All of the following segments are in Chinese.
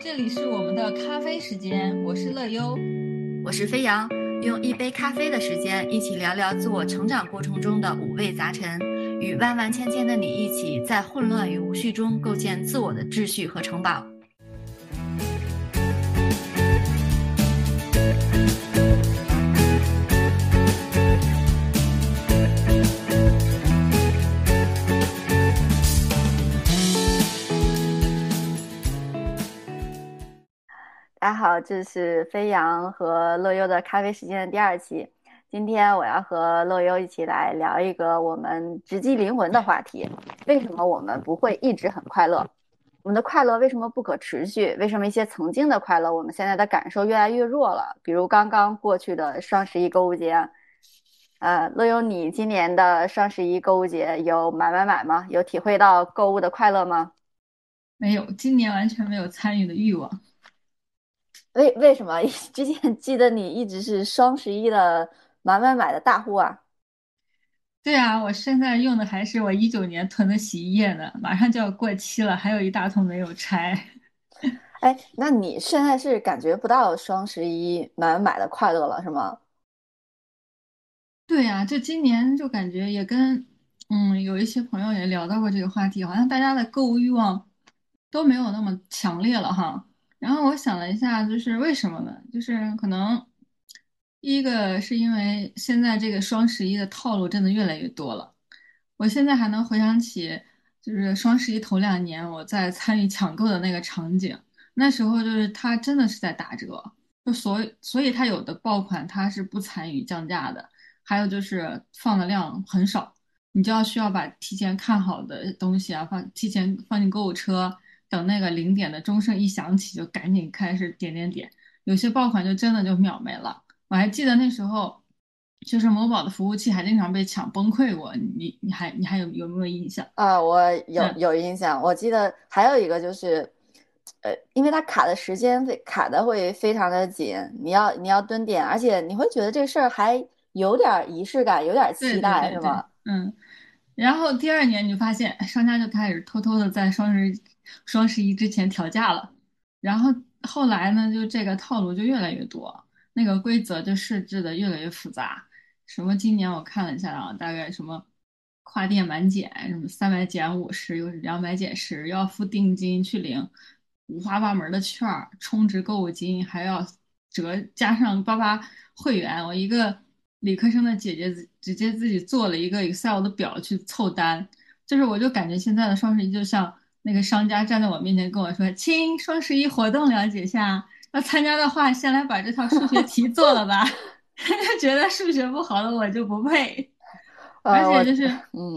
这里是我们的咖啡时间，我是乐优，我是飞扬，用一杯咖啡的时间，一起聊聊自我成长过程中的五味杂陈，与万万千千的你一起，在混乱与无序中构建自我的秩序和城堡。大家好，这是飞扬和乐优的咖啡时间的第二期。今天我要和乐优一起来聊一个我们直击灵魂的话题：为什么我们不会一直很快乐？我们的快乐为什么不可持续？为什么一些曾经的快乐，我们现在的感受越来越弱了？比如刚刚过去的双十一购物节，呃，乐优，你今年的双十一购物节有买买买吗？有体会到购物的快乐吗？没有，今年完全没有参与的欲望。为为什么 之前记得你一直是双十一的买买买的大户啊？对啊，我现在用的还是我一九年囤的洗衣液呢，马上就要过期了，还有一大桶没有拆。哎，那你现在是感觉不到双十一买买买的快乐了是吗？对呀，就今年就感觉也跟嗯有一些朋友也聊到过这个话题，好像大家的购物欲望都没有那么强烈了哈。然后我想了一下，就是为什么呢？就是可能第一个是因为现在这个双十一的套路真的越来越多了。我现在还能回想起，就是双十一头两年我在参与抢购的那个场景，那时候就是它真的是在打折，就所所以它有的爆款它是不参与降价的，还有就是放的量很少，你就要需要把提前看好的东西啊放提前放进购物车。等那个零点的钟声一响起，就赶紧开始点点点。有些爆款就真的就秒没了。我还记得那时候，就是某宝的服务器还经常被抢崩溃过。你你还你还有有没有印象啊？我有有印象。我记得还有一个就是，呃，因为它卡的时间会卡的会非常的紧，你要你要蹲点，而且你会觉得这事儿还有点仪式感，有点期待，是吗？嗯。然后第二年你就发现商家就开始偷偷的在双十双十一之前调价了，然后后来呢，就这个套路就越来越多，那个规则就设置的越来越复杂。什么今年我看了一下啊，大概什么跨店满减，什么三百减五十，又是两百减十，要付定金去领五花八门的券儿，充值购物金还要折，加上八八会员，我一个。理科生的姐姐直接自己做了一个 Excel 的表去凑单，就是我就感觉现在的双十一就像那个商家站在我面前跟我说：“亲，双十一活动了解下，要参加的话先来把这套数学题做了吧。” 觉得数学不好的我就不配，而且就是，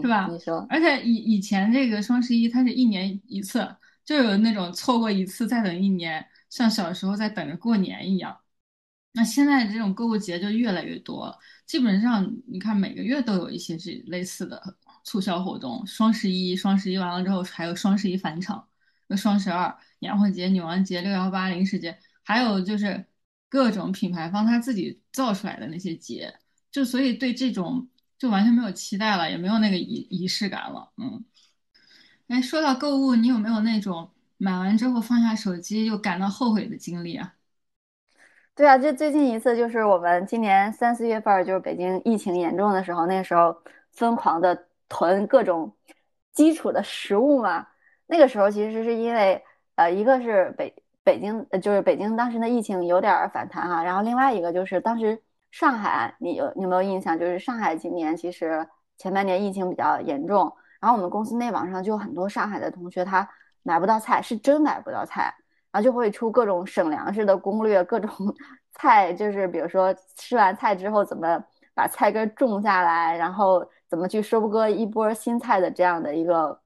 是吧？你说，而且以以前这个双十一它是一年一次，就有那种错过一次再等一年，像小时候在等着过年一样。那现在这种购物节就越来越多，基本上你看每个月都有一些这类似的促销活动。双十一，双十一完了之后还有双十一返场，那双十二、年货节、女王节、六幺八零食节，还有就是各种品牌方他自己造出来的那些节，就所以对这种就完全没有期待了，也没有那个仪仪式感了。嗯，哎，说到购物，你有没有那种买完之后放下手机又感到后悔的经历啊？对啊，就最近一次就是我们今年三四月份，就是北京疫情严重的时候，那时候疯狂的囤各种基础的食物嘛。那个时候其实是因为，呃，一个是北北京，就是北京当时的疫情有点反弹啊，然后另外一个就是当时上海，你有你有没有印象？就是上海今年其实前半年疫情比较严重，然后我们公司内网上就很多上海的同学他买不到菜，是真买不到菜。然后就会出各种省粮食的攻略，各种 菜，就是比如说吃完菜之后怎么把菜根种下来，然后怎么去收割一波新菜的这样的一个，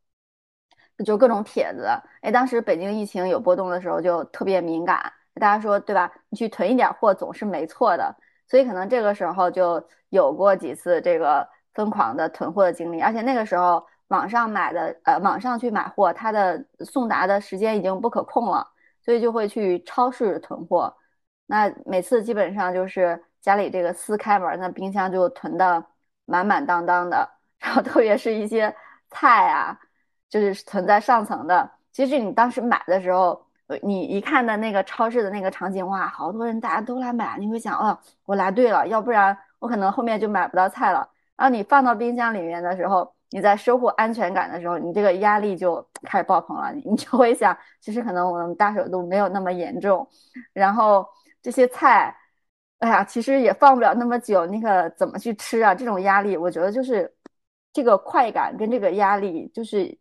就各种帖子。哎，当时北京疫情有波动的时候就特别敏感，大家说对吧？你去囤一点货总是没错的，所以可能这个时候就有过几次这个疯狂的囤货的经历，而且那个时候网上买的，呃，网上去买货，它的送达的时间已经不可控了。所以就会去超市囤货，那每次基本上就是家里这个撕开门，那冰箱就囤的满满当当的，然后特别是一些菜啊，就是存在上层的。其实你当时买的时候，你一看的那个超市的那个场景，哇，好多人大家都来买，你会想，哦，我来对了，要不然我可能后面就买不到菜了。然后你放到冰箱里面的时候，你在收获安全感的时候，你这个压力就开始爆棚了，你就会想，其实可能我们大手都没有那么严重，然后这些菜。哎呀，其实也放不了那么久，你可怎么去吃啊？这种压力，我觉得就是这个快感跟这个压力，就是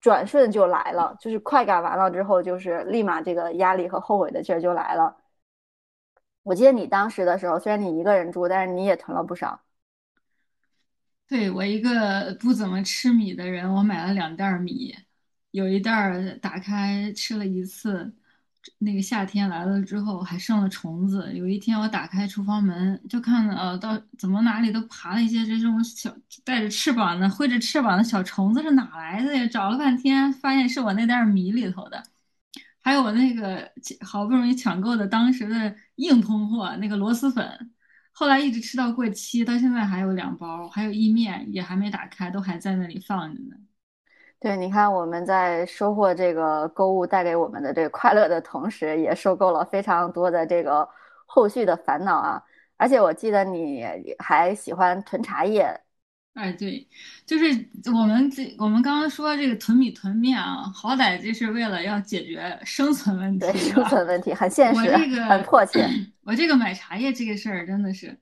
转瞬就来了。就是快感完了之后，就是立马这个压力和后悔的劲儿就来了。我记得你当时的时候，虽然你一个人住，但是你也囤了不少。对我一个不怎么吃米的人，我买了两袋米，有一袋打开吃了一次。那个夏天来了之后，还剩了虫子。有一天，我打开厨房门，就看呃，到怎么哪里都爬了一些这种小带着翅膀的、挥着翅膀的小虫子，是哪来的呀？找了半天，发现是我那袋米里头的。还有我那个好不容易抢购的当时的硬通货，那个螺蛳粉，后来一直吃到过期，到现在还有两包。还有意面也还没打开，都还在那里放着呢。对，你看我们在收获这个购物带给我们的这个快乐的同时，也收购了非常多的这个后续的烦恼啊！而且我记得你还喜欢囤茶叶。哎，对，就是我们这我们刚刚说这个囤米囤面啊，好歹这是为了要解决生存问题，生存问题很现实，我这个很迫切。我这个买茶叶这个事儿真的是，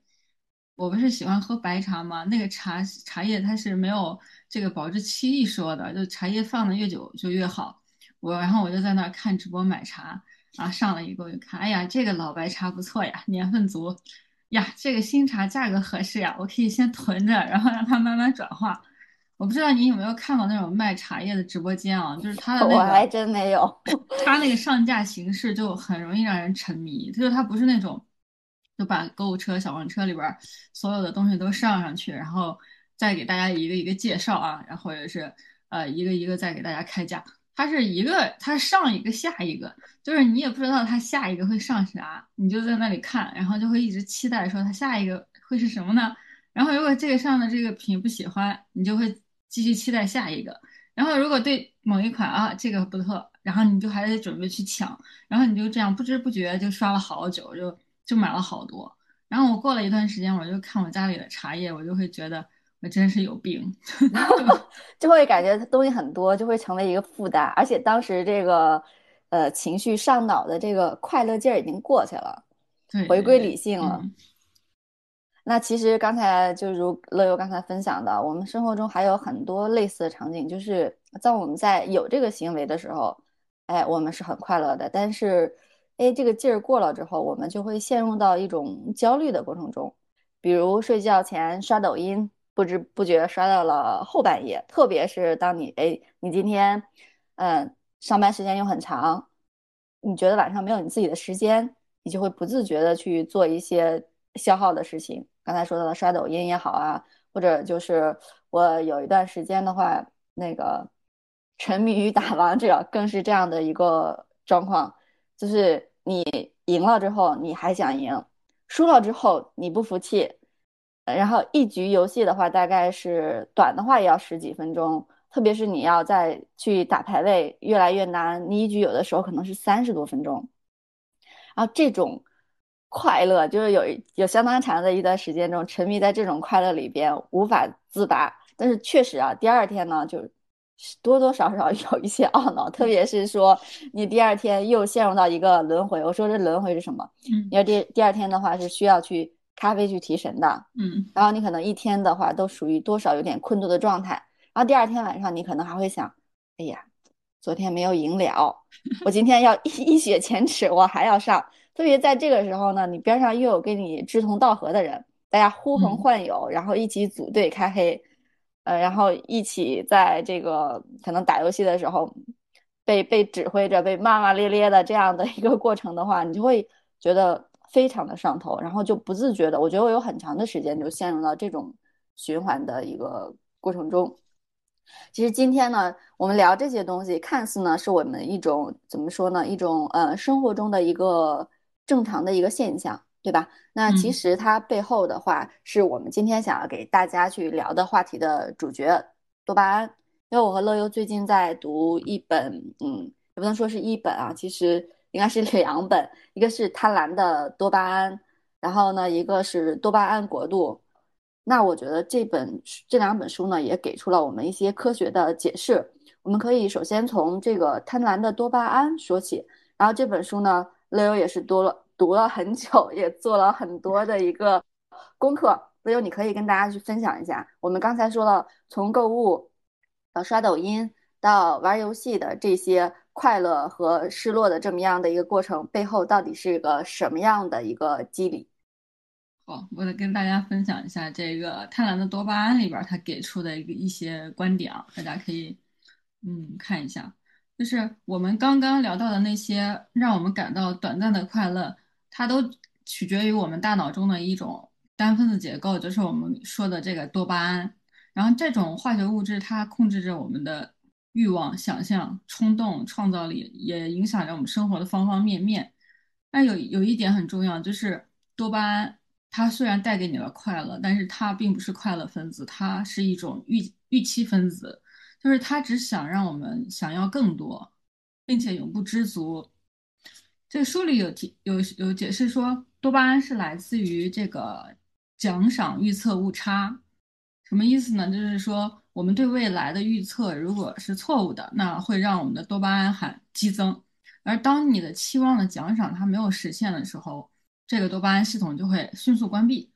我不是喜欢喝白茶吗？那个茶茶叶它是没有。这个保质期一说的，就茶叶放的越久就越好。我然后我就在那儿看直播买茶，然后上了一个我就看，哎呀，这个老白茶不错呀，年份足呀，这个新茶价格合适呀，我可以先囤着，然后让它慢慢转化。我不知道你有没有看过那种卖茶叶的直播间啊？就是他的那个，我还真没有。他那个上架形式就很容易让人沉迷，就是他不是那种就把购物车、小黄车里边所有的东西都上上去，然后。再给大家一个一个介绍啊，然后或者是呃一个一个再给大家开价，它是一个它上一个下一个，就是你也不知道它下一个会上啥，你就在那里看，然后就会一直期待说它下一个会是什么呢？然后如果这个上的这个品不喜欢，你就会继续期待下一个，然后如果对某一款啊这个不错，然后你就还得准备去抢，然后你就这样不知不觉就刷了好久，就就买了好多。然后我过了一段时间，我就看我家里的茶叶，我就会觉得。我真是有病，就会感觉东西很多，就会成为一个负担。而且当时这个，呃，情绪上脑的这个快乐劲儿已经过去了，回归理性了。那其实刚才就如乐游刚才分享的，我们生活中还有很多类似的场景，就是在我们在有这个行为的时候，哎，我们是很快乐的。但是，哎，这个劲儿过了之后，我们就会陷入到一种焦虑的过程中，比如睡觉前刷抖音。不知不觉刷到了后半夜，特别是当你哎，你今天嗯上班时间又很长，你觉得晚上没有你自己的时间，你就会不自觉的去做一些消耗的事情。刚才说到的刷抖音也好啊，或者就是我有一段时间的话，那个沉迷于打 王者，更是这样的一个状况，就是你赢了之后你还想赢，输了之后你不服气。然后一局游戏的话，大概是短的话也要十几分钟，特别是你要再去打排位，越来越难。你一局有的时候可能是三十多分钟，然后这种快乐就是有有相当长的一段时间中沉迷在这种快乐里边无法自拔。但是确实啊，第二天呢，就多多少少 有一些懊恼，特别是说你第二天又陷入到一个轮回。我说这轮回是什么？嗯，因为第第二天的话是需要去。咖啡去提神的，嗯，然后你可能一天的话都属于多少有点困顿的状态，然后第二天晚上你可能还会想，哎呀，昨天没有赢了，我今天要一一雪前耻，我还要上。特别在这个时候呢，你边上又有跟你志同道合的人，大家呼朋唤友，然后一起组队开黑，呃，然后一起在这个可能打游戏的时候被被指挥着，被骂骂咧咧的这样的一个过程的话，你就会觉得。非常的上头，然后就不自觉的，我觉得我有很长的时间就陷入到这种循环的一个过程中。其实今天呢，我们聊这些东西，看似呢是我们一种怎么说呢，一种呃生活中的一个正常的一个现象，对吧？那其实它背后的话，是我们今天想要给大家去聊的话题的主角——多巴胺。因为我和乐优最近在读一本嗯。也不能说是一本啊，其实应该是两本，一个是《贪婪的多巴胺》，然后呢，一个是《多巴胺国度》。那我觉得这本这两本书呢，也给出了我们一些科学的解释。我们可以首先从这个贪婪的多巴胺说起，然后这本书呢，乐优也是多了读了很久，也做了很多的一个功课。所以，你可以跟大家去分享一下。我们刚才说了，从购物到刷抖音到玩游戏的这些快乐和失落的这么样的一个过程，背后到底是一个什么样的一个机理？好，我来跟大家分享一下这个贪婪的多巴胺里边他给出的一个一些观点啊，大家可以。嗯，看一下，就是我们刚刚聊到的那些让我们感到短暂的快乐，它都取决于我们大脑中的一种单分子结构，就是我们说的这个多巴胺。然后这种化学物质它控制着我们的欲望、想象、冲动、创造力，也影响着我们生活的方方面面。那有有一点很重要，就是多巴胺它虽然带给你了快乐，但是它并不是快乐分子，它是一种预预期分子。就是他只想让我们想要更多，并且永不知足。这书里有提有有解释说，多巴胺是来自于这个奖赏预测误差。什么意思呢？就是说我们对未来的预测如果是错误的，那会让我们的多巴胺含激增。而当你的期望的奖赏它没有实现的时候，这个多巴胺系统就会迅速关闭。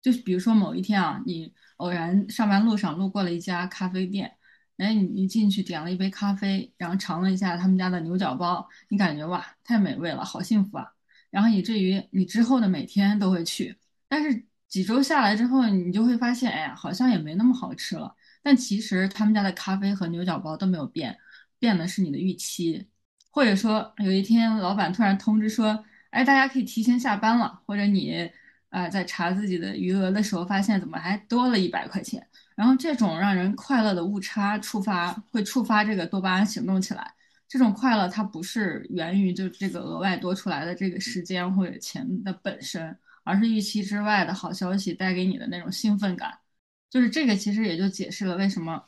就是比如说某一天啊，你偶然上班路上路过了一家咖啡店。哎，你你进去点了一杯咖啡，然后尝了一下他们家的牛角包，你感觉哇，太美味了，好幸福啊！然后以至于你之后的每天都会去。但是几周下来之后，你就会发现，哎呀，好像也没那么好吃了。但其实他们家的咖啡和牛角包都没有变，变的是你的预期。或者说有一天老板突然通知说，哎，大家可以提前下班了，或者你啊在查自己的余额的时候，发现怎么还多了一百块钱。然后这种让人快乐的误差触发会触发这个多巴胺行动起来。这种快乐它不是源于就这个额外多出来的这个时间或者钱的本身，而是预期之外的好消息带给你的那种兴奋感。就是这个其实也就解释了为什么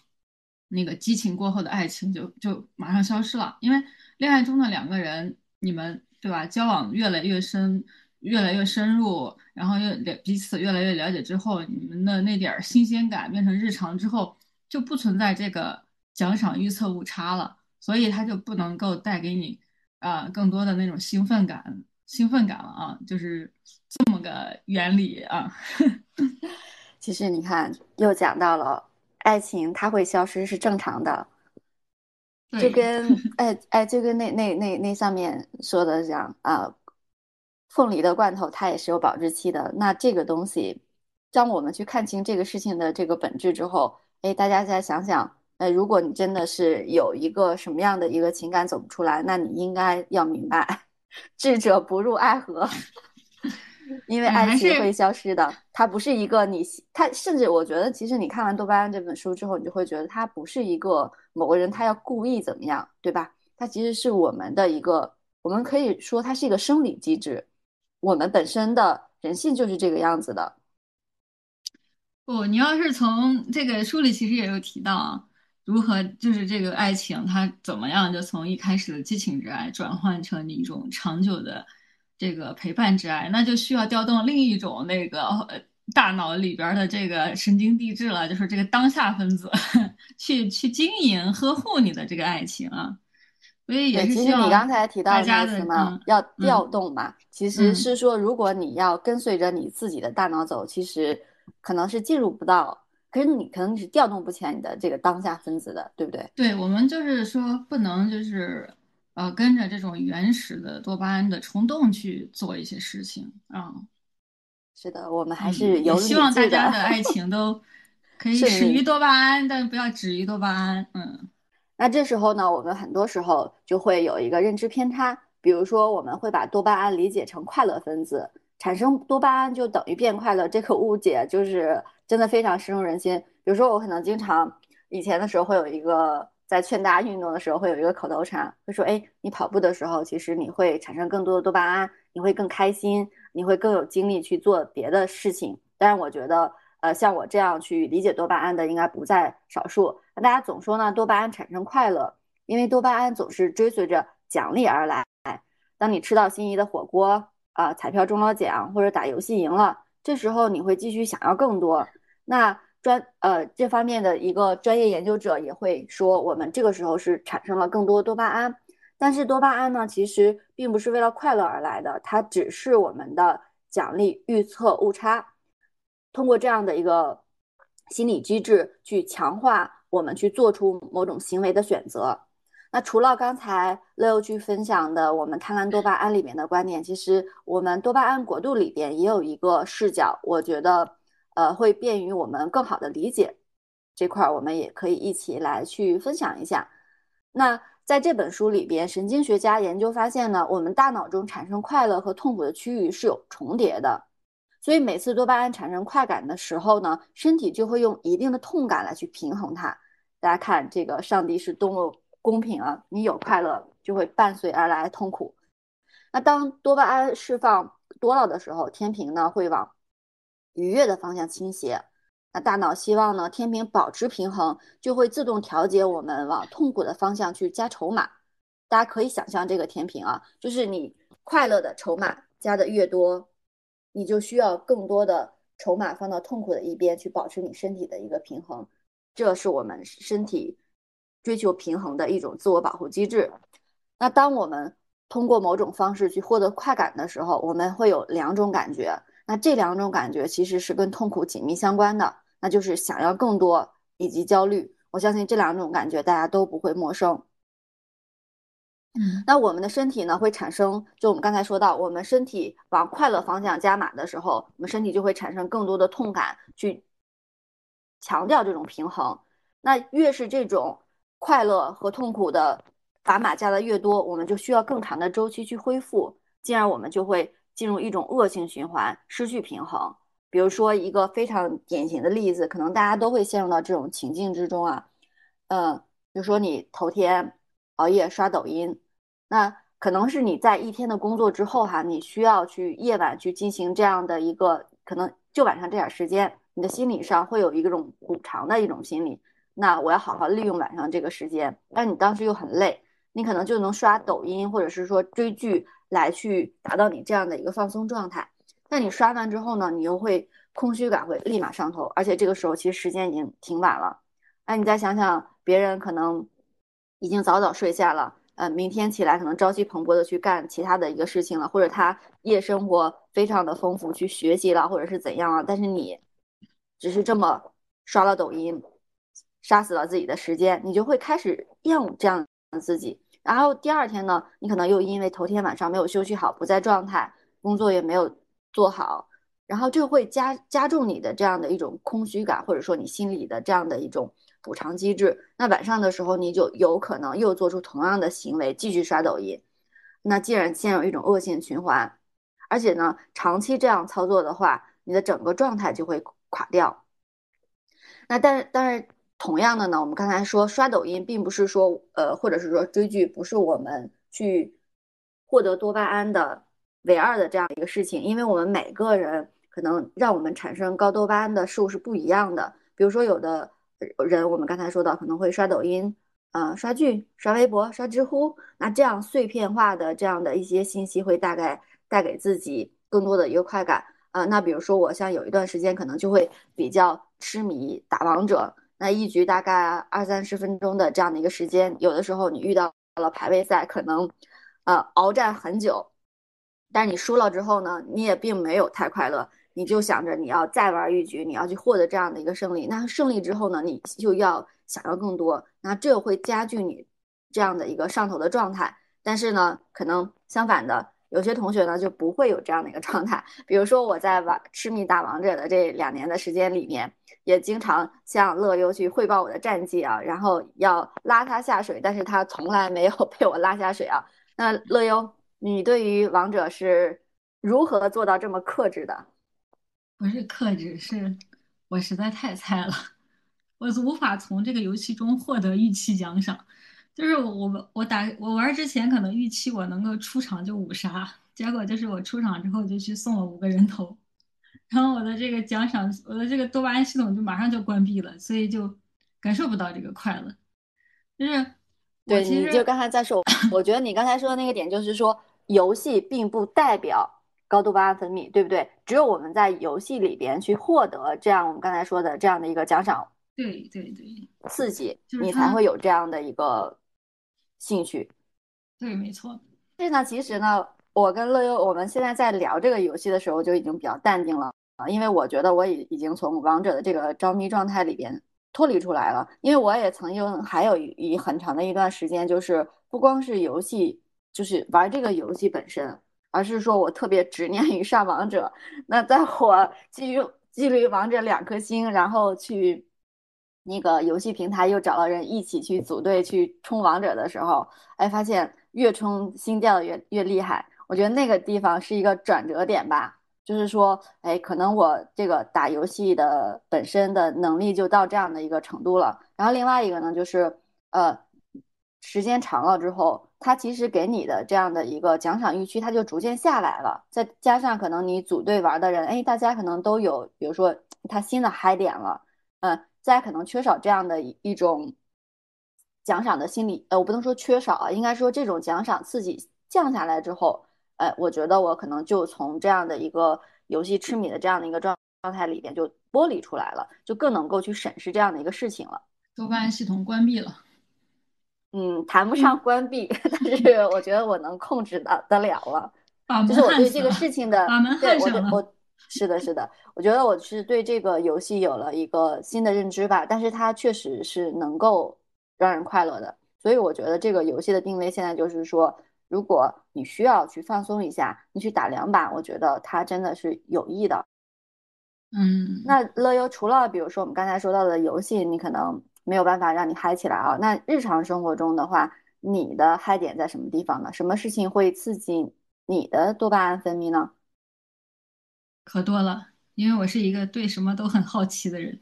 那个激情过后的爱情就就马上消失了。因为恋爱中的两个人，你们对吧？交往越来越深。越来越深入，然后越了彼此越来越了解之后，你们的那点儿新鲜感变成日常之后，就不存在这个奖赏预测误差了，所以它就不能够带给你啊更多的那种兴奋感、兴奋感了啊，就是这么个原理啊。其实你看，又讲到了爱情，它会消失是正常的，就跟 哎哎，就跟那那那那上面说的这样啊。凤梨的罐头它也是有保质期的。那这个东西，当我们去看清这个事情的这个本质之后，哎，大家再想想，哎，如果你真的是有一个什么样的一个情感走不出来，那你应该要明白，智者不入爱河，因为爱情会消失的。它不是一个你，它甚至我觉得，其实你看完多巴胺这本书之后，你就会觉得它不是一个某个人他要故意怎么样，对吧？它其实是我们的一个，我们可以说它是一个生理机制。我们本身的人性就是这个样子的。不，你要是从这个书里其实也有提到啊，如何就是这个爱情它怎么样就从一开始的激情之爱转换成你一种长久的这个陪伴之爱，那就需要调动另一种那个大脑里边的这个神经递质了，就是这个当下分子 去去经营呵护你的这个爱情啊。所以也是其实你刚才提到那个什么要调动嘛，其实是说如果你要跟随着你自己的大脑走，其实可能是进入不到，可是你可能你是调动不起来你的这个当下分子的，对不对？对，我们就是说不能就是呃跟着这种原始的多巴胺的冲动去做一些事情啊。是的，我们还是有希望大家的爱情都 可以始于多巴胺，但不要止于多巴胺。嗯。那这时候呢，我们很多时候就会有一个认知偏差，比如说我们会把多巴胺理解成快乐分子，产生多巴胺就等于变快乐，这个误解就是真的非常深入人心。比如说我可能经常以前的时候会有一个在劝大家运动的时候会有一个口头禅，会说：哎，你跑步的时候其实你会产生更多的多巴胺，你会更开心，你会更有精力去做别的事情。但是我觉得。呃，像我这样去理解多巴胺的应该不在少数。那大家总说呢，多巴胺产生快乐，因为多巴胺总是追随着奖励而来。当你吃到心仪的火锅啊，彩票中了奖，或者打游戏赢了，这时候你会继续想要更多。那专呃这方面的一个专业研究者也会说，我们这个时候是产生了更多多巴胺。但是多巴胺呢，其实并不是为了快乐而来的，它只是我们的奖励预测误差。通过这样的一个心理机制去强化我们去做出某种行为的选择。那除了刚才乐优去分享的我们贪婪多巴胺里面的观点，其实我们多巴胺国度里边也有一个视角，我觉得呃会便于我们更好的理解这块，我们也可以一起来去分享一下。那。在这本书里边，神经学家研究发现呢，我们大脑中产生快乐和痛苦的区域是有重叠的，所以每次多巴胺产生快感的时候呢，身体就会用一定的痛感来去平衡它。大家看，这个上帝是多么公平啊！你有快乐，就会伴随而来痛苦。那当多巴胺释放多了的时候，天平呢会往愉悦的方向倾斜。那大脑希望呢，天平保持平衡，就会自动调节我们往痛苦的方向去加筹码。大家可以想象这个天平啊，就是你快乐的筹码加的越多，你就需要更多的筹码放到痛苦的一边去保持你身体的一个平衡。这是我们身体追求平衡的一种自我保护机制。那当我们通过某种方式去获得快感的时候，我们会有两种感觉。那这两种感觉其实是跟痛苦紧密相关的，那就是想要更多以及焦虑。我相信这两种感觉大家都不会陌生。那我们的身体呢会产生，就我们刚才说到，我们身体往快乐方向加码的时候，我们身体就会产生更多的痛感，去强调这种平衡。那越是这种快乐和痛苦的砝码加的越多，我们就需要更长的周期去恢复，进而我们就会。进入一种恶性循环，失去平衡。比如说一个非常典型的例子，可能大家都会陷入到这种情境之中啊。嗯，比如说你头天熬夜刷抖音，那可能是你在一天的工作之后哈，你需要去夜晚去进行这样的一个，可能就晚上这点时间，你的心理上会有一个种补偿的一种心理。那我要好好利用晚上这个时间，但你当时又很累，你可能就能刷抖音，或者是说追剧。来去达到你这样的一个放松状态，那你刷完之后呢，你又会空虚感会立马上头，而且这个时候其实时间已经挺晚了。那你再想想，别人可能已经早早睡下了，呃，明天起来可能朝气蓬勃的去干其他的一个事情了，或者他夜生活非常的丰富，去学习了，或者是怎样了，但是你只是这么刷了抖音，杀死了自己的时间，你就会开始厌恶这样的自己。然后第二天呢，你可能又因为头天晚上没有休息好，不在状态，工作也没有做好，然后就会加加重你的这样的一种空虚感，或者说你心里的这样的一种补偿机制。那晚上的时候，你就有可能又做出同样的行为，继续刷抖音。那既然陷入一种恶性循环，而且呢，长期这样操作的话，你的整个状态就会垮掉。那但是但是。同样的呢，我们刚才说刷抖音，并不是说呃，或者是说追剧，不是我们去获得多巴胺的唯二的这样一个事情，因为我们每个人可能让我们产生高多巴胺的数是不一样的。比如说，有的人我们刚才说到可能会刷抖音，呃，刷剧、刷微博、刷知乎，那这样碎片化的这样的一些信息会大概带给自己更多的一个快感啊。那比如说我像有一段时间可能就会比较痴迷打王者。那一局大概二三十分钟的这样的一个时间，有的时候你遇到了排位赛，可能，呃，鏖战很久，但是你输了之后呢，你也并没有太快乐，你就想着你要再玩一局，你要去获得这样的一个胜利。那胜利之后呢，你就要想要更多，那这会加剧你这样的一个上头的状态。但是呢，可能相反的。有些同学呢就不会有这样的一个 状态，比如说我在玩痴迷打王者的这两年的时间里面，也经常向乐优去汇报我的战绩啊，然后要拉他下水，但是他从来没有 被我拉下水啊。那乐优，你对于王者是如何做到这么克制的？不是克制，是我实在太菜了，我无法从这个游戏中获得预期奖赏。就是我我打我玩之前可能预期我能够出场就五杀，结果就是我出场之后就去送了五个人头，然后我的这个奖赏，我的这个多巴胺系统就马上就关闭了，所以就感受不到这个快乐。就是对，其实你就刚才在说，我觉得你刚才说的那个点就是说，游戏并不代表高多巴胺分泌，对不对？只有我们在游戏里边去获得这样我们刚才说的这样的一个奖赏，对对对，刺激，你才会有这样的一个兴趣。对，没错。但是呢，其实呢，我跟乐优我们现在在聊这个游戏的时候就已经比较淡定了啊，因为我觉得我已已经从王者的这个着迷状态里边脱离出来了。因为我也曾经还有一很长的一段时间，就是不光是游戏，就是玩这个游戏本身，而是说我特别执念于上王者。那在我 基于基于王者两颗星，然后去那个游戏平台又找到人一起去组队去冲王者的时候，哎，发现。越冲星掉的越越厉害，我觉得那个地方是一个转折点吧。就是说，哎，可能我这个打游戏的本身的能力就到这样的一个程度了。然后另外一个呢，就是呃，时间长了之后，它其实给你的这样的一个奖赏预期，它就逐渐下来了。再加上可能你组队玩的人，哎，大家可能都有，比如说他新的嗨点了，嗯，大家可能缺少这样的一一种。奖赏的心理，呃，我不能说缺少啊，应该说这种奖赏刺激降下来之后，呃，我觉得我可能就从这样的一个游戏痴迷的这样的一个状状态里边就剥离出来了，就更能够去审视这样的一个事情了。多巴胺系统关闭了，嗯，谈不上关闭，但是我觉得我能控制的得了了。就是我对这个事情的，对我我是的，是的，我觉得我是对这个游戏有了一个新的认知吧，但是它确实是能够。让人快乐的，所以我觉得这个游戏的定位现在就是说，如果你需要去放松一下，你去打两把，我觉得它真的是有益的。嗯，那乐优除了比如说我们刚才说到的游戏，你可能没有办法让你嗨起来啊。那日常生活中的话，你的嗨点在什么地方呢？什么事情会刺激你的多巴胺分泌呢？可多了，因为我是一个对什么都很好奇的人，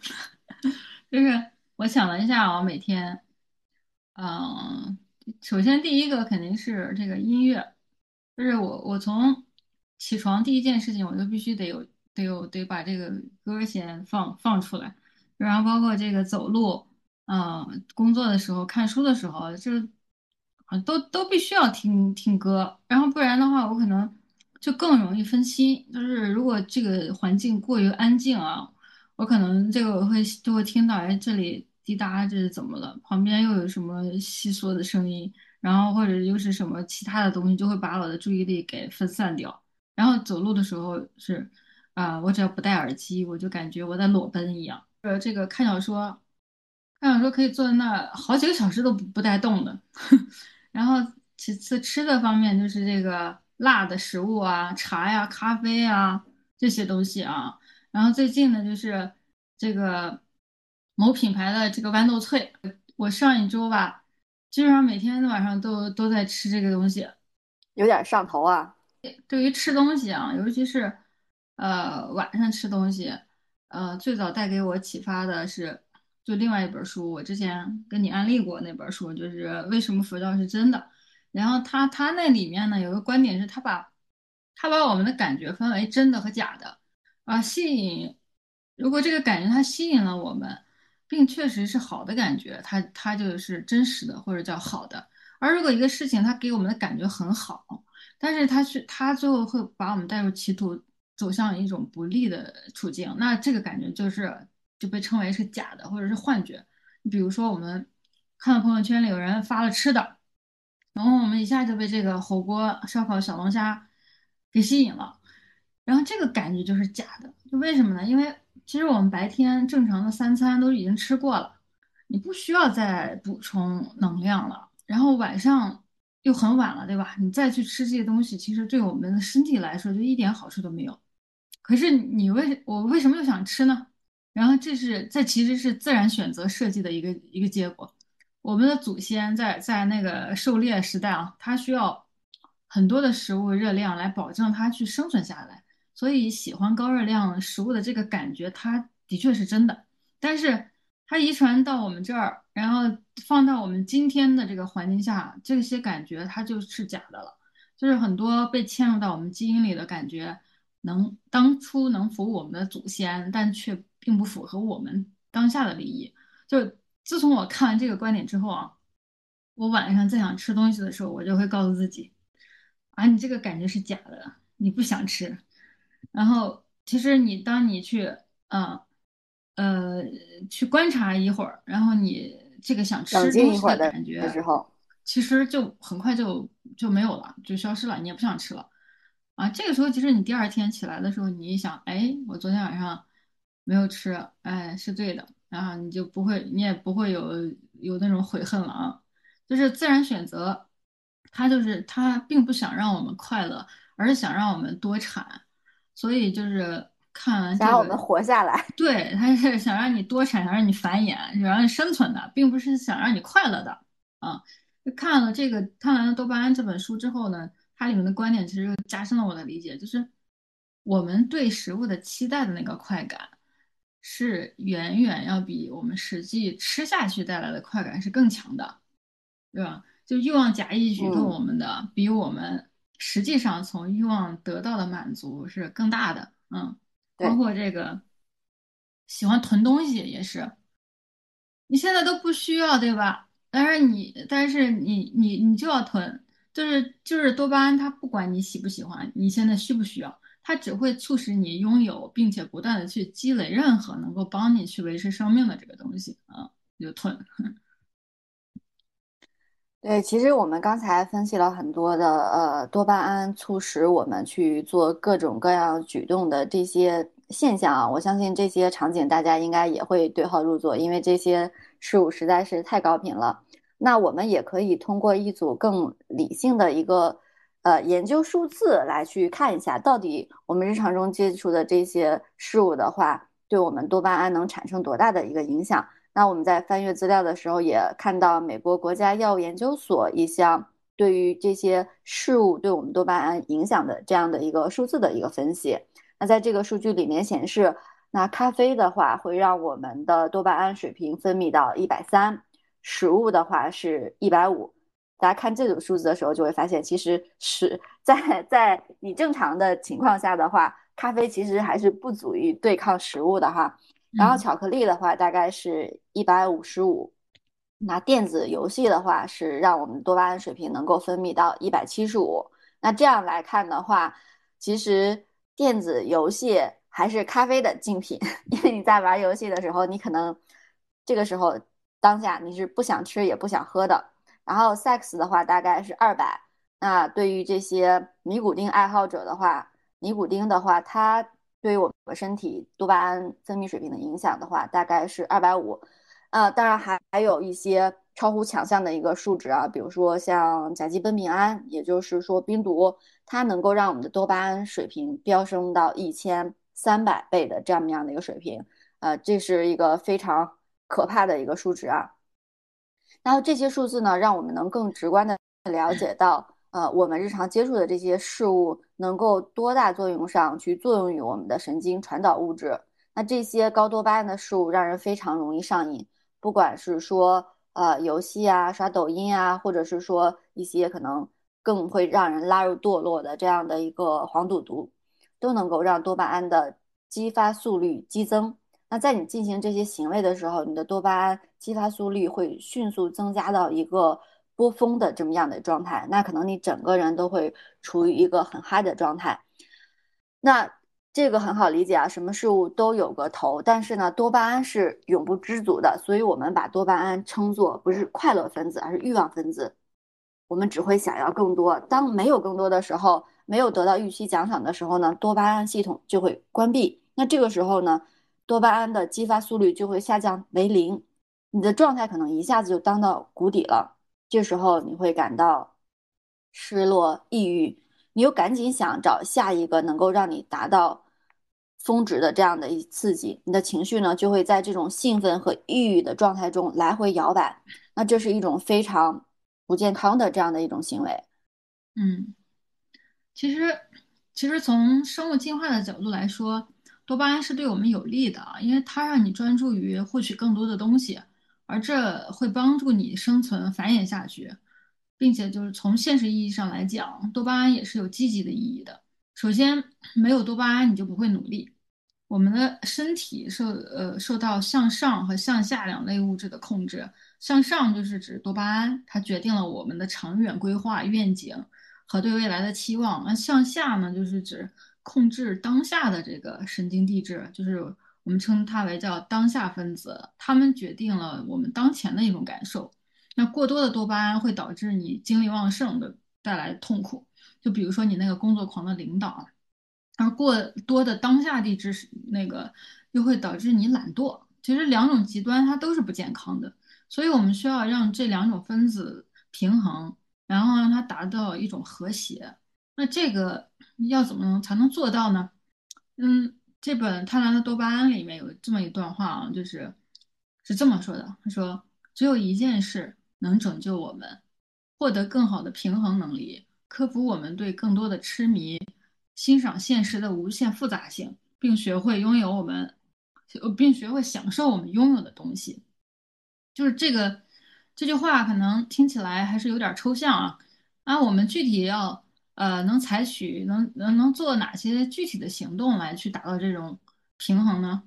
就是我想了一下啊，每天。嗯，首先第一个肯定是这个音乐，就是我我从起床第一件事情，我就必须得有得有得把这个歌先放放出来，然后包括这个走路，嗯，工作的时候、看书的时候，就啊都都必须要听听歌，然后不然的话，我可能就更容易分心。就是如果这个环境过于安静啊，我可能这个会就会听到哎这里。滴答，这是怎么了？旁边又有什么细琐的声音，然后或者又是什么其他的东西，就会把我的注意力给分散掉。然后走路的时候是，啊，我只要不戴耳机，我就感觉我在裸奔一样。呃，这个看小说，看小说可以坐在那儿好几个小时都不不带动的。然后其次吃的方面就是这个辣的食物啊，茶呀、咖啡啊这些东西啊。然后最近呢就是这个。某品牌的这个豌豆脆，我上一周吧，基本上每天晚上都都在吃这个东西，有点上头啊。对于吃东西啊，尤其是呃晚上吃东西，呃最早带给我启发的是就另外一本书，我之前跟你安利过那本书，就是为什么佛教是真的。然后他他那里面呢有个观点是，他把他把我们的感觉分为真的和假的啊，吸引如果这个感觉它吸引了我们。并确实是好的感觉，它它就是真实的或者叫好的。而如果一个事情它给我们的感觉很好，但是它是它最后会把我们带入歧途，走向一种不利的处境，那这个感觉就是就被称为是假的或者是幻觉。你比如说我们看到朋友圈里有人发了吃的，然后我们一下就被这个火锅、烧烤、小龙虾给吸引了，然后这个感觉就是假的。就为什么呢？因为其实我们白天正常的三餐都已经吃过了，你不需要再补充能量了。然后晚上又很晚了，对吧？你再去吃这些东西，其实对我们的身体来说就一点好处都没有。可是你为我为什么又想吃呢？然后这是这其实是自然选择设计的一个一个结果。我们的祖先在在那个狩猎时代啊，他需要很多的食物热量来保证他去生存下来。所以喜欢高热量食物的这个感觉，它的确是真的。但是它遗传到我们这儿，然后放到我们今天的这个环境下，这些感觉它就是假的了。就是很多被嵌入到我们基因里的感觉，能当初能服务我们的祖先，但却并不符合我们当下的利益。就自从我看完这个观点之后啊，我晚上再想吃东西的时候，我就会告诉自己，啊，你这个感觉是假的，你不想吃。然后其实你当你去，嗯呃，去观察一会儿，然后你这个想吃东西的感觉，的时候，其实就很快就就没有了，就消失了，你也不想吃了。啊，这个时候其实你第二天起来的时候，你一想，哎，我昨天晚上没有吃，哎，是对的，然后你就不会，你也不会有有那种悔恨了啊。就是自然选择，它就是它并不想让我们快乐，而是想让我们多产。所以就是看完想让我们个，活下来。对，它是想让你多产，想让你繁衍，想让你生存的，并不是想让你快乐的啊。看了这个看完了《多巴胺》这本书之后呢，它里面的观点其实又加深了我的理解，就是我们对食物的期待的那个快感，是远远要比我们实际吃下去带来的快感是更强的，对吧？就欲望假意驱动嗯，我们的，比我们实际上从欲望得到的满足是更大的，嗯，包。括这个喜欢囤东西也是。你现在都不需要，对吧？但是你，但是你，你，你就要囤，就是就是多巴胺，它不管你喜不喜欢，你现在需不需要，它只会促使你拥有，并且不断的去积累任何能够帮你去维持生命的这个东西啊，就囤。对，其实我们刚才分析了很多的呃多巴胺促使我们去做各种各样举动的这些现象啊，我相信这些场景大家应该也会对号入座，因为这些事物实在是太高频了。那我们也可以通过一组更理性的一个呃研究数字来去看一下，到底我们日常中接触的这些事物的话，对我们多巴胺能产生多大的一个影响。那我们在翻阅资料的时候，也看到美国国家药物研究所一项对于这些事物对我们多巴胺影响的这样的一个数字的一个分析。那在这个数据里面显示，那咖啡的话会让我们的多巴胺水平分泌到一百三，食物的话是一百五。大家看这组数字的时候，就会发现，其实是在在你正常的情况下的话，咖啡其实还是不足以对抗食物的哈。然后嗯巧克力的话大概是一百五十五，那电子游戏的话是让我们多巴胺水平能够分泌到一百七十五。那这样来看的话，其实电子游戏还是咖啡的竞品，因为你在玩游戏的时候，你可能这个时候当下你是不想吃也不想喝的。然后 sex 的话大概是二百。那对于这些尼古丁爱好者的话，尼古丁的话，它对于我们身体多巴胺分泌水平的影响的话，大概是二百五。呃，当然还还有一些超乎想象的一个数值啊，比如说像甲基苯丙胺，也就是说冰毒，它能够让我们的多巴胺水平飙升到一千三百倍的这样样的一个水平。呃，这是一个非常可怕的一个数值啊。然后这些数字呢，让我们能更直观的了解到，呃，我们日常接触的这些事物能够多大作用上去作用于我们的神经传导物质。那这些高多巴胺的事物让人非常容易上瘾，不管是说呃游戏啊、刷抖音啊，或者是说一些可能更会让人拉入堕落的这样的一个黄赌毒，都能够让多巴胺的激发速率激增。那在你进行这些行为的时候，你的多巴胺激发速率会迅速增加到一个波峰的这么样的状态，那可能你整个人都会处于一个很嗨的状态。那这个很好理解啊，什么事物都有个头，但是呢，多巴胺是永不知足的，所以我们把多巴胺称作不是快乐分子，而是欲望分子。我们只会想要更多，当没有更多的时候，没有得到预期奖赏的时候呢，多巴胺系统就会关闭。那这个时候呢，多巴胺的激发速率就会下降为零，你的状态可能一下子就当到谷底了。这时候你会感到失落、抑郁，你又赶紧想找下一个能够让你达到峰值的这样的一刺激，你的情绪呢就会在这种兴奋和抑郁的状态中来回摇摆。那这是一种非常不健康的这样的一种行为。嗯。其实，其实从生物进化的角度来说，多巴胺是对我们有利的啊，因为它让你专注于获取更多的东西，而这会帮助你生存繁衍下去，并且就是从现实意义上来讲，多巴胺也是有积极的意义的。首先，没有多巴胺你就不会努力，我们的身体受呃受到向上和向下两类物质的控制。向上就是指多巴胺，它决定了我们的长远规划、愿景和对未来的期望。那向下呢，就是指控制当下的这个神经递质，就是我们称它为叫当下分子，它们决定了我们当前的一种感受。那过多的多巴胺会导致你精力旺盛的带来痛苦，就比如说你那个工作狂的领导。而过多的当下递质那个又会导致你懒惰。其实两种极端它都是不健康的，所以我们需要让这两种分子平衡，然后让它达到一种和谐。那这个要怎么能才能做到呢？嗯，这本《贪婪的多巴胺》里面有这么一段话啊，就是是这么说的：他说，只有一件事能拯救我们，获得更好的平衡能力，克服我们对更多的痴迷。欣赏现实的无限复杂性，并学会拥有我们，并学会享受我们拥有的东西。就是这个这句话，可能听起来还是有点抽象啊。啊，我们具体要呃，能采取能能能做哪些具体的行动来去达到这种平衡呢？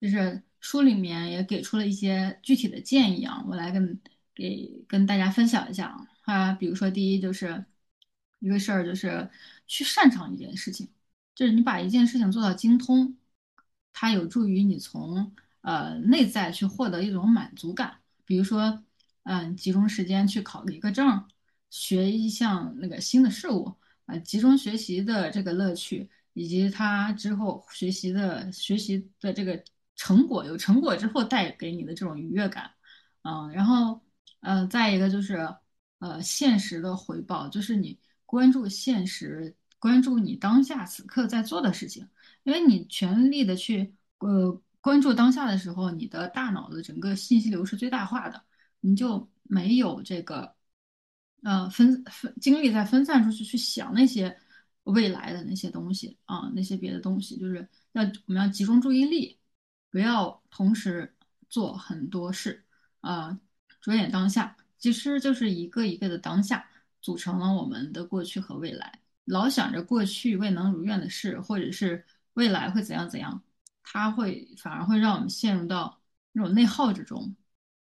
就是书里面也给出了一些具体的建议啊，我来跟给跟大家分享一下啊。比如说，第一就是一个事儿就是。去擅长一件事情，就是你把一件事情做到精通，它有助于你从呃内在去获得一种满足感。比如说，嗯，集中时间去考一个证，学一项那个新的事物，啊，集中学习的这个乐趣，以及他之后学习的学习的这个成果，有成果之后带给你的这种愉悦感，嗯，然后，呃，再一个就是，呃，现实的回报，就是你。关注现实，关注你当下此刻在做的事情，因为你全力的去呃关注当下的时候，你的大脑的整个信息流是最大化的，你就没有这个呃分分精力在分散出去去想那些未来的那些东西啊，那些别的东西，就是要我们要集中注意力，不要同时做很多事啊，着眼当下，其实就是一个一个的当下。组成了我们的过去和未来，老想着过去未能如愿的事，或者是未来会怎样怎样，它会反而会让我们陷入到那种内耗之中。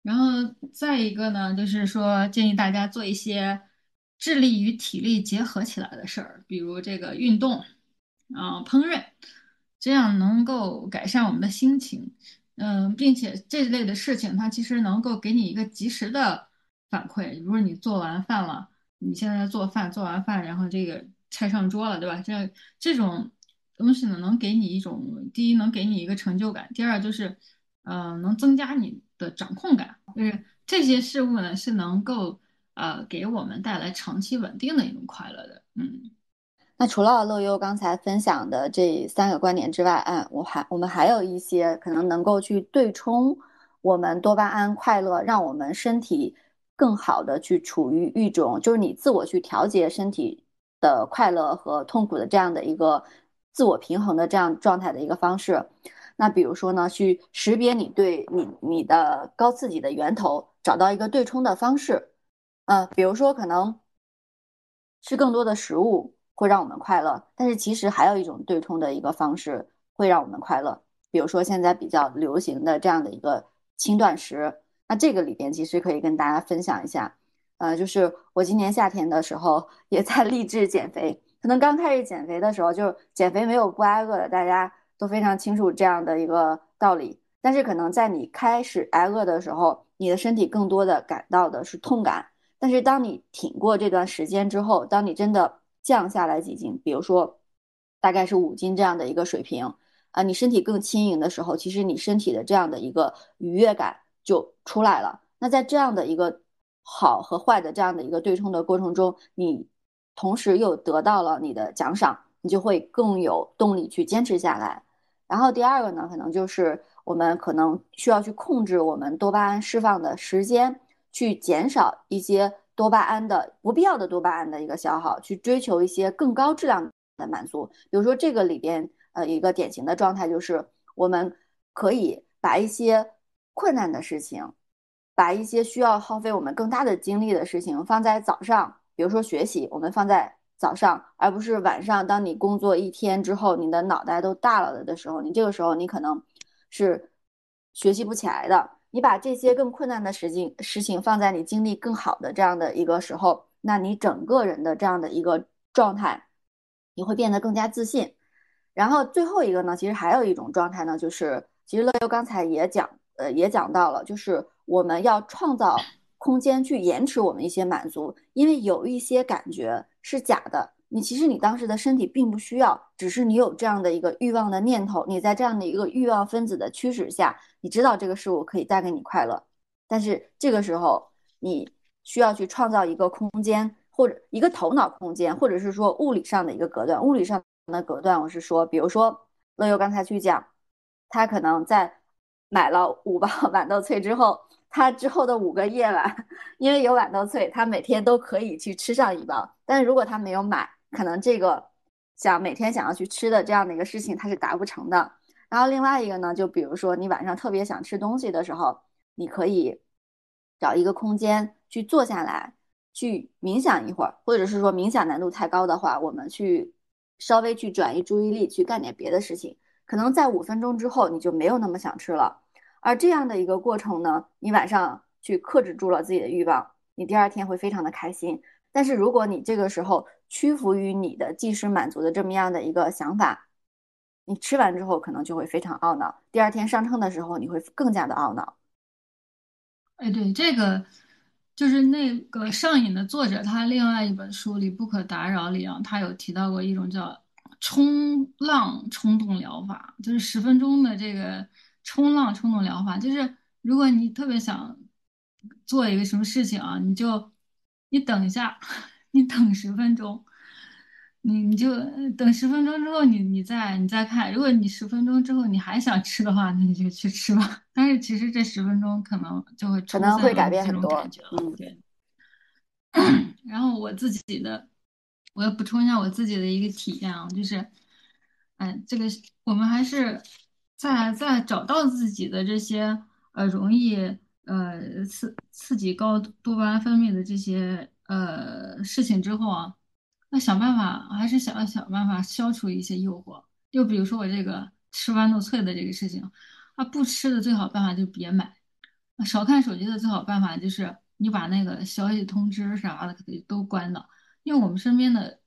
然后再一个呢，就是说建议大家做一些智力与体力结合起来的事儿，比如这个运动，啊，烹饪，这样能够改善我们的心情。嗯，并且这类的事情，它其实能够给你一个及时的反馈，比如你做完饭了。你现在做饭，做完饭，然后这个菜上桌了，对吧？这这种东西呢，能给你一种，第一能给你一个成就感，第二就是，嗯，能增加你的掌控感。就是这些事物呢，是能够呃给我们带来长期稳定的一种快乐的。嗯，那除了乐优刚才分享的这三个观点之外，嗯，我还我们还有一些可能能够去对冲我们多巴胺快乐，让我们身体。更好的去处于一种，就是你自我去调节身体的快乐和痛苦的这样的一个自我平衡的这样状态的一个方式。那比如说呢，去识别你对你你的高刺激的源头，找到一个对冲的方式。呃，比如说可能吃更多的食物会让我们快乐，但是其实还有一种对冲的一个方式会让我们快乐。比如说现在比较流行的这样的一个轻断食。那这个里边其实可以跟大家分享一下，呃，就是我今年夏天的时候也在 励志减肥。可能刚开始减肥的时候，就减肥没有不挨饿的，大家都非常清楚这样的一个道理。但是可能在你开始挨饿的时候，你的身体更多的感到的是痛感。但是当你挺过这段时间之后，当你真的降下来几斤，比如说大概是五斤这样的一个水平，啊，你身体更轻盈的时候，其实你身体的这样的一个愉悦感。就出来了。那在这样的一个好和坏的这样的一个对冲的过程中，你同时又得到了你的奖赏，你就会更有动力去坚持下来。然后第二个呢，可能就是我们可能需要去控制我们多巴胺释放的时间，去减少一些多巴胺的不必要的多巴胺的一个消耗，去追求一些更高质量的满足。比如说这个里边，呃，一个典型的状态就是我们可以把一些。困难的事情，把一些需要耗费我们更大的精力的事情放在早上，比如说学习，我们放在早上，而不是晚上。当你工作一天之后，你的脑袋都大了的时候，你这个时候你可能是学习不起来的。你把这些更困难的事情事情放在你精力更好的这样的一个时候，那你整个人的这样的一个状态，你会变得更加自信。然后最后一个呢，其实还有一种状态呢，就是其实乐优刚才也讲，呃，也讲到了，就是我们要创造空间去延迟我们一些满足，因为有一些感觉是假的，你其实你当时的身体并不需要，只是你有这样的一个欲望的念头，你在这样的一个欲望分子的驱使下，你知道这个事物可以带给你快乐，但是这个时候你需要去创造一个空间，或者一个头脑空间，或者是说物理上的一个隔断，物理上。的隔断，我是说，比如说乐优刚才去讲，他可能在买了五包 豌豆脆之后，他之后的五个夜晚，因为有豌豆脆，他每天都可以去吃上一包。但是如果他没有买，可能这个想每天想要去吃的这样的一个事情，他是达不成的。然后另外一个呢，就比如说你晚上特别想吃东西的时候，你可以找一个空间去坐下来，去冥想一会儿，或者是说冥想难度太高的话，我们去。稍微去转移注意力，去干点别的事情，可能在五分钟之后你就没有那么想吃了。而这样的一个过程呢，你晚上去克制住了自己的欲望，你第二天会非常的开心。但是如果你这个时候屈服于你的即时满足的这么样的一个想法，你吃完之后可能就会非常懊恼，第二天上秤的时候你会更加的懊恼。哎，对这个。就是那个上瘾的作者，他另外一本书里《不可打扰》里啊，他有提到过一种叫冲浪冲动疗法，就是十分钟的这个冲浪冲动疗法。就是如果你特别想做一个什么事情啊，你就你等一下，你等十分钟。你你就等十分钟之后，你你再你再看。如果你十分钟之后你还想吃的话，那你就去吃吧。但是其实这十分钟可能就会可能会改变很多。嗯，对。然后我自己的，我要补充一下我自己的一个体验啊，就是，哎，这个我们还是在在找到自己的这些呃容易呃刺刺激高多巴胺分泌的这些呃事情之后啊。那想办法，还是想要想办法消除一些诱惑。就比如说我这个吃豌豆脆的这个事情，啊，不吃的最好办法就别买。少看手机的最好办法就是你把那个消息通知啥的都关了，因为我们身边的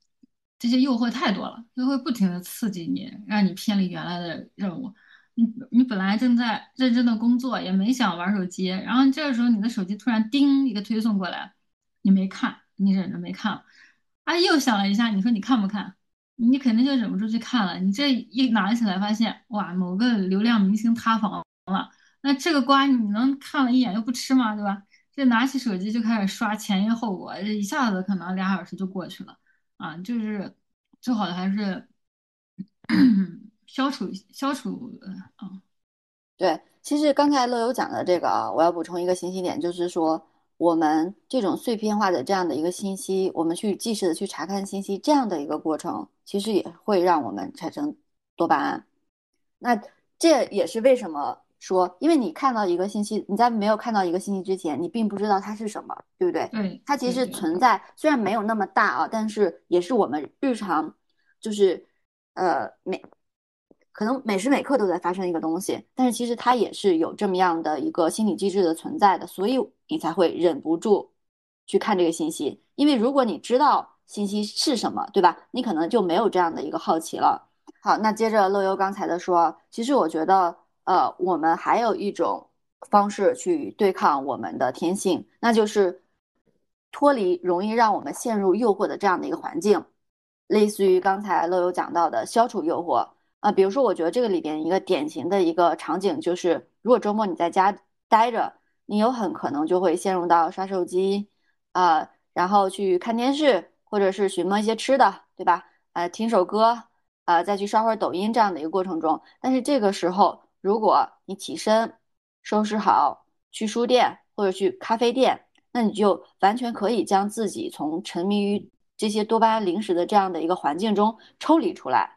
这些诱惑太多了，就会不停的刺激你，让你偏离原来的任务。你你本来正在认真的工作，也没想玩手机，然后这个时候你的手机突然叮一个推送过来，你没看，你忍着没看。啊，又想了一下，你说你看不看？你肯定就忍不住去看了。你这一拿起来，发现哇，某个流量明星塌房了。那这个瓜你能看了一眼又不吃吗？对吧？这拿起手机就开始刷前因后果，这一下子可能俩小时就过去了啊！就是最好的还是消除消除嗯。对，其实刚才乐友讲的这个啊，我要补充一个信息点，就是说。我们这种碎片化的这样的一个信息，我们去即时的去查看信息，这样的一个过程，其实也会让我们产生多巴胺。那这也是为什么说，因为你看到一个信息，你在没有看到一个信息之前，你并不知道它是什么，对不对？对，它其实存在，虽然没有那么大啊，但是也是我们日常，就是呃每。可能每时每刻都在发生一个东西，但是其实它也是有这么样的一个心理机制的存在的，所以你才会忍不住去看这个信息。因为如果你知道信息是什么，对吧？你可能就没有这样的一个好奇了。好，那接着乐优刚才的说，其实我觉得，呃，我们还有一种方式去对抗我们的天性，那就是脱离容易让我们陷入诱惑的这样的一个环境，类似于刚才乐优讲到的消除诱惑。啊，比如说，我觉得这个里边一个典型的一个场景就是，如果周末你在家待着，你有很可能就会陷入到刷手机，啊，然后去看电视，或者是寻摸一些吃的，对吧？呃，听首歌，啊，再去刷会儿抖音这样的一个过程中。但是这个时候，如果你起身收拾好，去书店或者去咖啡店，那你就完全可以将自己从沉迷于这些多巴胺零食的这样的一个环境中抽离出来。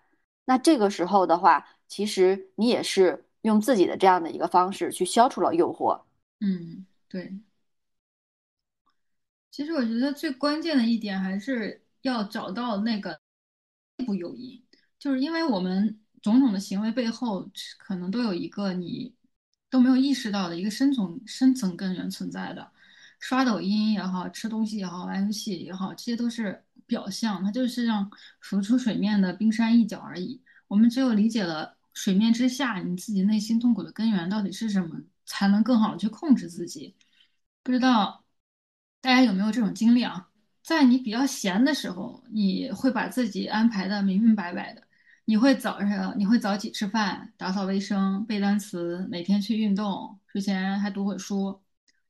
那这个时候的话，其实你也是用自己的这样的一个方式去消除了诱惑。嗯，对。其实我觉得最关键的一点还是要找到那个内部诱因，就是因为我们种种的行为背后可能都有一个你都没有意识到的一个深层深层根源存在的。刷抖音也好，吃东西也好，玩游戏也好，这些都是表象，它就是让浮出水面的冰山一角而已。我们只有理解了水面之下你自己内心痛苦的根源到底是什么，才能更好的去控制自己。不知道大家有没有这种经历啊？在你比较闲的时候，你会把自己安排的明明白白的，你会早上你会早起吃饭，打扫卫生，背单词，每天去运动，睡前还读会书。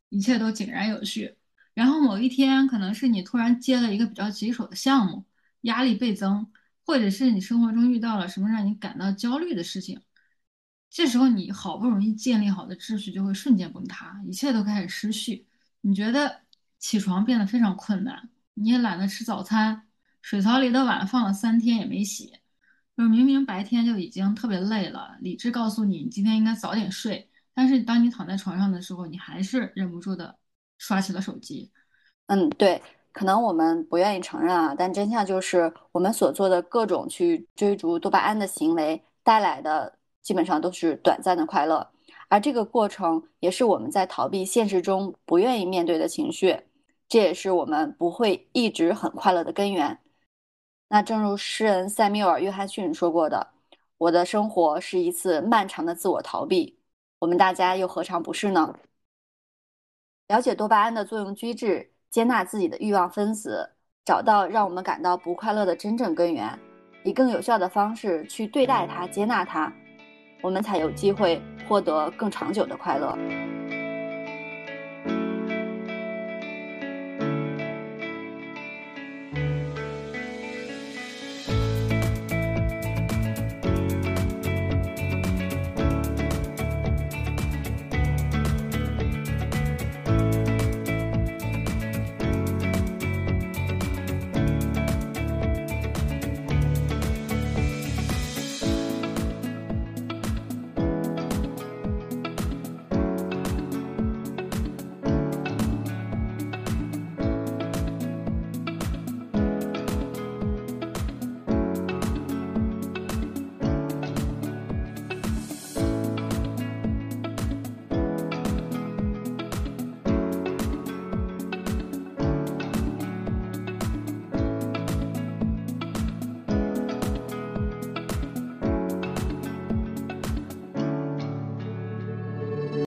一切都井然有序，然后某一天，可能是你突然接了一个比较棘手的项目，压力倍增，或者是你生活中遇到了什么让你感到焦虑的事情，这时候你好不容易建立好的秩序就会瞬间崩塌，一切都开始失序。你觉得起床变得非常困难，你也懒得吃早餐，水槽里的碗放了三天也没洗，就是明明白天就已经特别累了，理智告诉你你今天应该早点睡。但是当你躺在床上的时候，你还是忍不住的刷起了手机。嗯，对，可能我们不愿意承认啊，但真相就是我们所做的各种去追逐多巴胺的行为带来的，基本上都是短暂的快乐，而这个过程也是我们在逃避现实中不愿意面对的情绪，这也是我们不会一直很快乐的根源。那正如诗人塞缪尔·约翰逊说过的：“我的生活是一次漫长的自我逃避。”我们大家又何尝不是呢？了解多巴胺的作用机制，接纳自己的欲望分子，找到让我们感到不快乐的真正根源，以更有效的方式去对待它、接纳它，我们才有机会获得更长久的快乐。